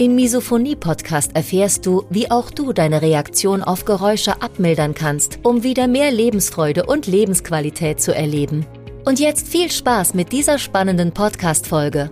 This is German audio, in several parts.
Im Misophonie-Podcast erfährst du, wie auch du deine Reaktion auf Geräusche abmildern kannst, um wieder mehr Lebensfreude und Lebensqualität zu erleben. Und jetzt viel Spaß mit dieser spannenden Podcast-Folge.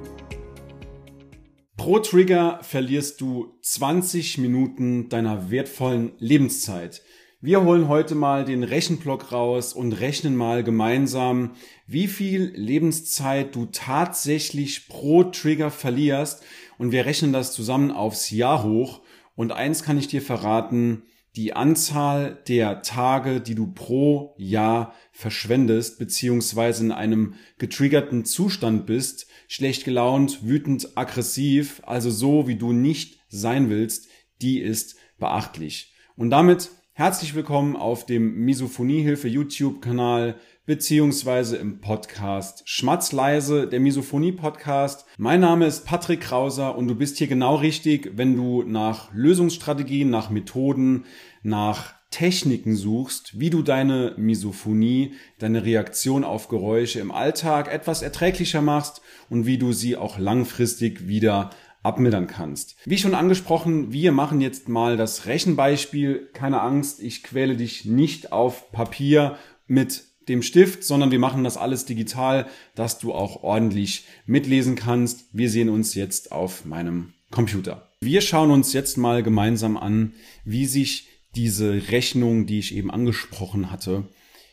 Pro Trigger verlierst du 20 Minuten deiner wertvollen Lebenszeit. Wir holen heute mal den Rechenblock raus und rechnen mal gemeinsam, wie viel Lebenszeit du tatsächlich pro Trigger verlierst. Und wir rechnen das zusammen aufs Jahr hoch. Und eins kann ich dir verraten, die Anzahl der Tage, die du pro Jahr verschwendest, beziehungsweise in einem getriggerten Zustand bist, schlecht gelaunt, wütend, aggressiv, also so, wie du nicht sein willst, die ist beachtlich. Und damit Herzlich willkommen auf dem Misophoniehilfe YouTube-Kanal beziehungsweise im Podcast Schmatzleise, der Misophonie-Podcast. Mein Name ist Patrick Krauser und du bist hier genau richtig, wenn du nach Lösungsstrategien, nach Methoden, nach Techniken suchst, wie du deine Misophonie, deine Reaktion auf Geräusche im Alltag etwas erträglicher machst und wie du sie auch langfristig wieder abmildern kannst. Wie schon angesprochen, wir machen jetzt mal das Rechenbeispiel. Keine Angst, ich quäle dich nicht auf Papier mit dem Stift, sondern wir machen das alles digital, dass du auch ordentlich mitlesen kannst. Wir sehen uns jetzt auf meinem Computer. Wir schauen uns jetzt mal gemeinsam an, wie sich diese Rechnung, die ich eben angesprochen hatte,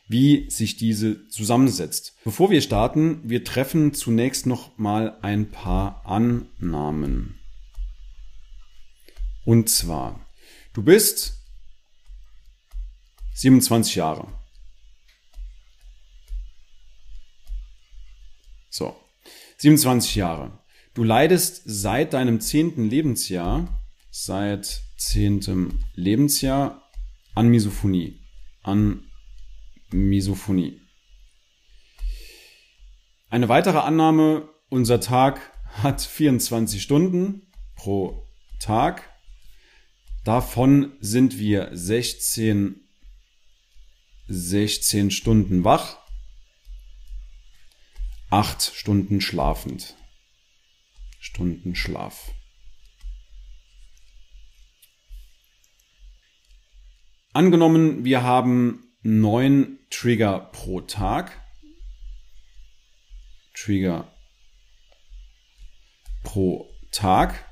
wie sich diese zusammensetzt. Bevor wir starten, wir treffen zunächst noch mal ein paar Annahmen. Und zwar, du bist 27 Jahre. So, 27 Jahre. Du leidest seit deinem zehnten Lebensjahr, seit zehntem Lebensjahr an Misophonie, an Misophonie. Eine weitere Annahme, unser Tag hat 24 Stunden pro Tag. Davon sind wir 16, 16 Stunden wach, 8 Stunden schlafend. Stunden Schlaf. Angenommen, wir haben neun Trigger pro Tag. Trigger pro Tag.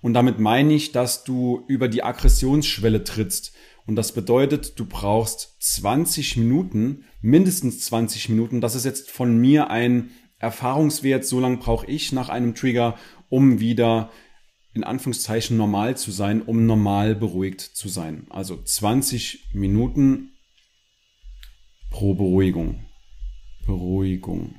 Und damit meine ich, dass du über die Aggressionsschwelle trittst. Und das bedeutet, du brauchst 20 Minuten, mindestens 20 Minuten. Das ist jetzt von mir ein Erfahrungswert. So lange brauche ich nach einem Trigger, um wieder in Anführungszeichen normal zu sein, um normal beruhigt zu sein. Also 20 Minuten pro Beruhigung. Beruhigung.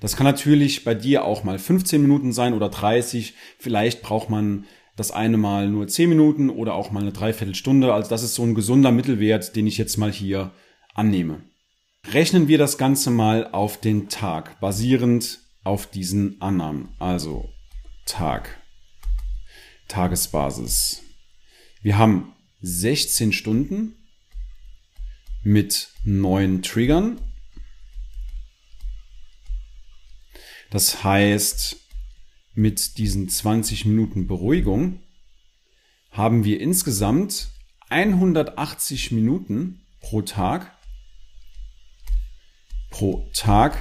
Das kann natürlich bei dir auch mal 15 Minuten sein oder 30. Vielleicht braucht man das eine Mal nur 10 Minuten oder auch mal eine Dreiviertelstunde. Also das ist so ein gesunder Mittelwert, den ich jetzt mal hier annehme. Rechnen wir das Ganze mal auf den Tag, basierend auf diesen Annahmen. Also Tag, Tagesbasis. Wir haben 16 Stunden mit neuen Triggern. Das heißt, mit diesen 20 Minuten Beruhigung haben wir insgesamt 180 Minuten pro Tag, pro Tag,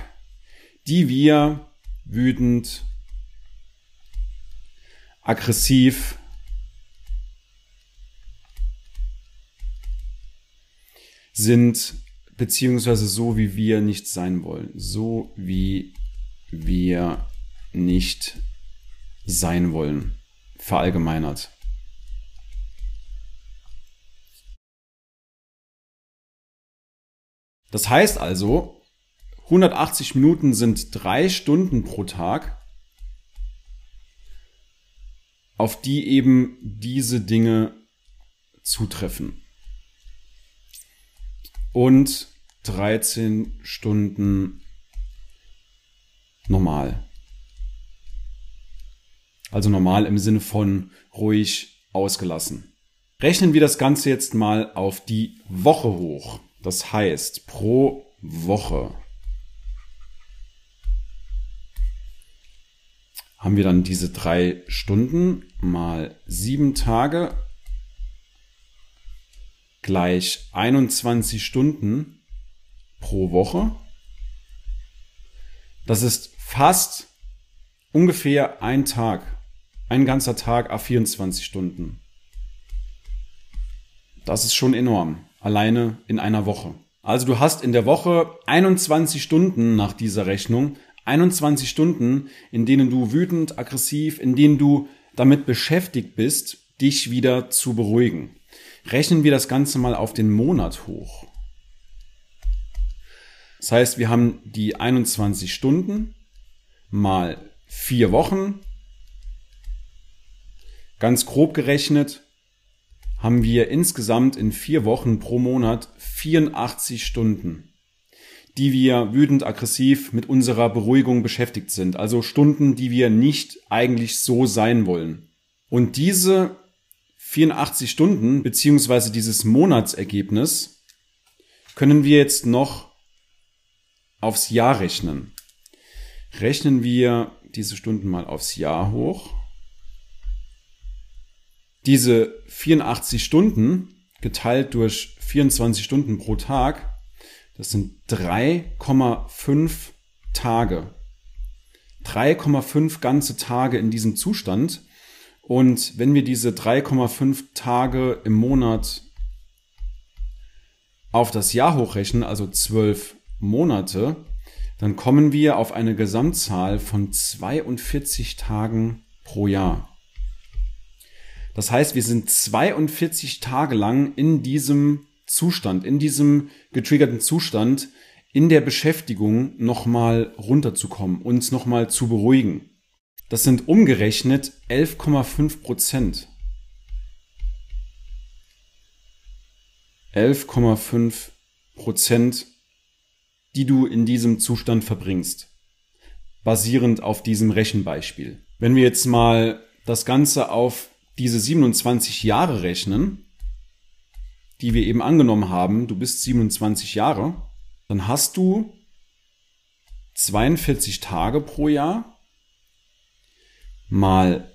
die wir wütend, aggressiv, sind beziehungsweise so, wie wir nicht sein wollen. So, wie wir nicht sein wollen. Verallgemeinert. Das heißt also, 180 Minuten sind drei Stunden pro Tag. auf die eben diese Dinge zutreffen. Und 13 Stunden normal. Also normal im Sinne von ruhig ausgelassen. Rechnen wir das Ganze jetzt mal auf die Woche hoch. Das heißt, pro Woche haben wir dann diese drei Stunden mal sieben Tage gleich 21 Stunden pro Woche. Das ist fast ungefähr ein Tag. Ein ganzer Tag a 24 Stunden. Das ist schon enorm. Alleine in einer Woche. Also du hast in der Woche 21 Stunden nach dieser Rechnung 21 Stunden, in denen du wütend, aggressiv, in denen du damit beschäftigt bist, dich wieder zu beruhigen. Rechnen wir das Ganze mal auf den Monat hoch. Das heißt, wir haben die 21 Stunden mal vier Wochen. Ganz grob gerechnet haben wir insgesamt in vier Wochen pro Monat 84 Stunden die wir wütend aggressiv mit unserer Beruhigung beschäftigt sind. Also Stunden, die wir nicht eigentlich so sein wollen. Und diese 84 Stunden beziehungsweise dieses Monatsergebnis können wir jetzt noch aufs Jahr rechnen. Rechnen wir diese Stunden mal aufs Jahr hoch. Diese 84 Stunden geteilt durch 24 Stunden pro Tag das sind 3,5 Tage. 3,5 ganze Tage in diesem Zustand. Und wenn wir diese 3,5 Tage im Monat auf das Jahr hochrechnen, also 12 Monate, dann kommen wir auf eine Gesamtzahl von 42 Tagen pro Jahr. Das heißt, wir sind 42 Tage lang in diesem Zustand, in diesem getriggerten Zustand, in der Beschäftigung nochmal runterzukommen, uns nochmal zu beruhigen. Das sind umgerechnet 11,5 Prozent. 11,5 Prozent, die du in diesem Zustand verbringst. Basierend auf diesem Rechenbeispiel. Wenn wir jetzt mal das Ganze auf diese 27 Jahre rechnen, die wir eben angenommen haben, du bist 27 Jahre, dann hast du 42 Tage pro Jahr mal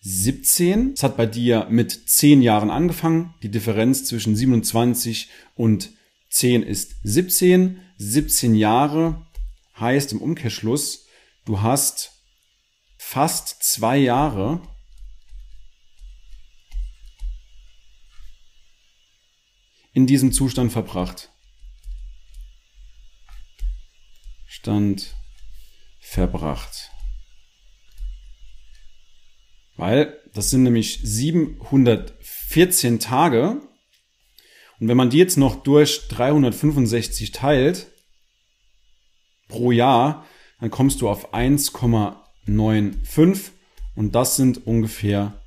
17. Es hat bei dir mit 10 Jahren angefangen. Die Differenz zwischen 27 und 10 ist 17. 17 Jahre heißt im Umkehrschluss, du hast fast zwei Jahre in diesem Zustand verbracht. Stand verbracht. Weil das sind nämlich 714 Tage. Und wenn man die jetzt noch durch 365 teilt pro Jahr, dann kommst du auf 1,95 und das sind ungefähr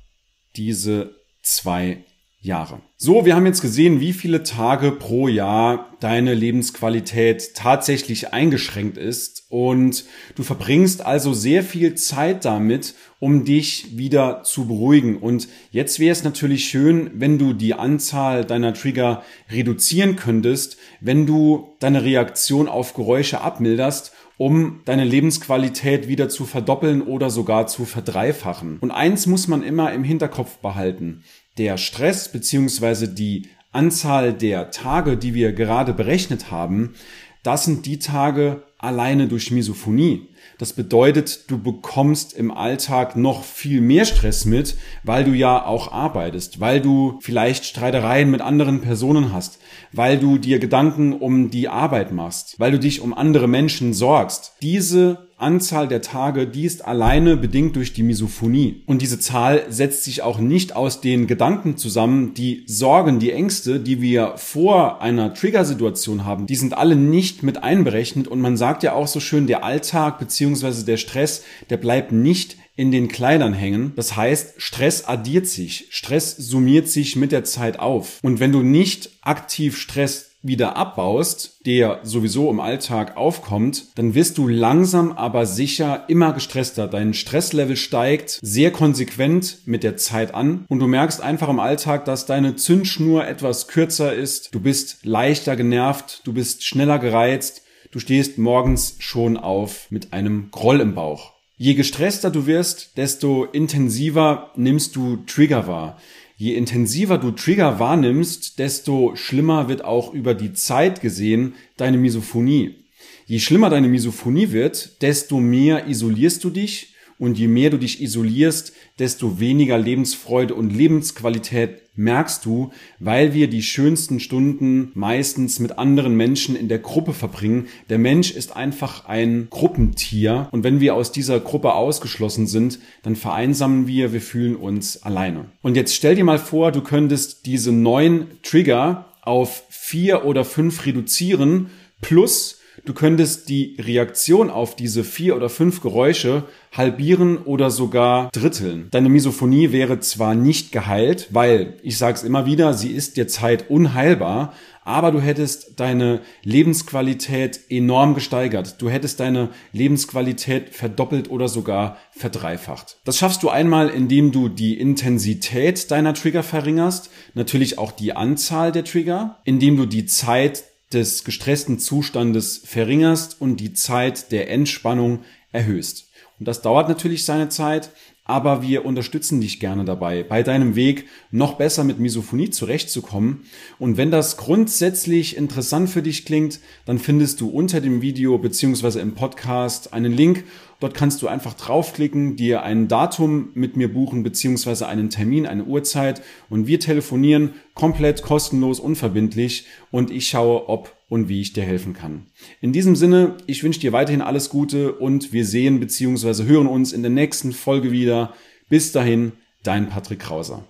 diese zwei Jahre. So, wir haben jetzt gesehen, wie viele Tage pro Jahr deine Lebensqualität tatsächlich eingeschränkt ist und du verbringst also sehr viel Zeit damit, um dich wieder zu beruhigen. Und jetzt wäre es natürlich schön, wenn du die Anzahl deiner Trigger reduzieren könntest, wenn du deine Reaktion auf Geräusche abmilderst um deine Lebensqualität wieder zu verdoppeln oder sogar zu verdreifachen. Und eins muss man immer im Hinterkopf behalten der Stress beziehungsweise die Anzahl der Tage, die wir gerade berechnet haben, das sind die Tage alleine durch Misophonie. Das bedeutet, du bekommst im Alltag noch viel mehr Stress mit, weil du ja auch arbeitest, weil du vielleicht Streitereien mit anderen Personen hast, weil du dir Gedanken um die Arbeit machst, weil du dich um andere Menschen sorgst. Diese Anzahl der Tage, die ist alleine bedingt durch die Misophonie. Und diese Zahl setzt sich auch nicht aus den Gedanken zusammen, die Sorgen, die Ängste, die wir vor einer Triggersituation haben, die sind alle nicht mit einberechnet. Und man sagt ja auch so schön, der Alltag beziehungsweise der Stress, der bleibt nicht in den Kleidern hängen. Das heißt, Stress addiert sich, Stress summiert sich mit der Zeit auf. Und wenn du nicht aktiv Stress wieder abbaust, der sowieso im Alltag aufkommt, dann wirst du langsam aber sicher immer gestresster. Dein Stresslevel steigt sehr konsequent mit der Zeit an und du merkst einfach im Alltag, dass deine Zündschnur etwas kürzer ist. Du bist leichter genervt, du bist schneller gereizt, du stehst morgens schon auf mit einem Groll im Bauch. Je gestresster du wirst, desto intensiver nimmst du Trigger wahr. Je intensiver du Trigger wahrnimmst, desto schlimmer wird auch über die Zeit gesehen deine Misophonie. Je schlimmer deine Misophonie wird, desto mehr isolierst du dich und je mehr du dich isolierst, desto weniger Lebensfreude und Lebensqualität merkst du, weil wir die schönsten Stunden meistens mit anderen Menschen in der Gruppe verbringen. Der Mensch ist einfach ein Gruppentier und wenn wir aus dieser Gruppe ausgeschlossen sind, dann vereinsamen wir, wir fühlen uns alleine. Und jetzt stell dir mal vor, du könntest diese neun Trigger auf vier oder fünf reduzieren plus Du könntest die Reaktion auf diese vier oder fünf Geräusche halbieren oder sogar dritteln. Deine Misophonie wäre zwar nicht geheilt, weil, ich sage es immer wieder, sie ist derzeit unheilbar, aber du hättest deine Lebensqualität enorm gesteigert. Du hättest deine Lebensqualität verdoppelt oder sogar verdreifacht. Das schaffst du einmal, indem du die Intensität deiner Trigger verringerst, natürlich auch die Anzahl der Trigger, indem du die Zeit des gestressten Zustandes verringerst und die Zeit der Entspannung erhöhst. Und das dauert natürlich seine Zeit, aber wir unterstützen dich gerne dabei, bei deinem Weg noch besser mit Misophonie zurechtzukommen. Und wenn das grundsätzlich interessant für dich klingt, dann findest du unter dem Video beziehungsweise im Podcast einen Link. Dort kannst du einfach draufklicken, dir ein Datum mit mir buchen beziehungsweise einen Termin, eine Uhrzeit und wir telefonieren komplett kostenlos, unverbindlich und ich schaue, ob und wie ich dir helfen kann. In diesem Sinne, ich wünsche dir weiterhin alles Gute und wir sehen bzw. hören uns in der nächsten Folge wieder. Bis dahin, dein Patrick Krauser.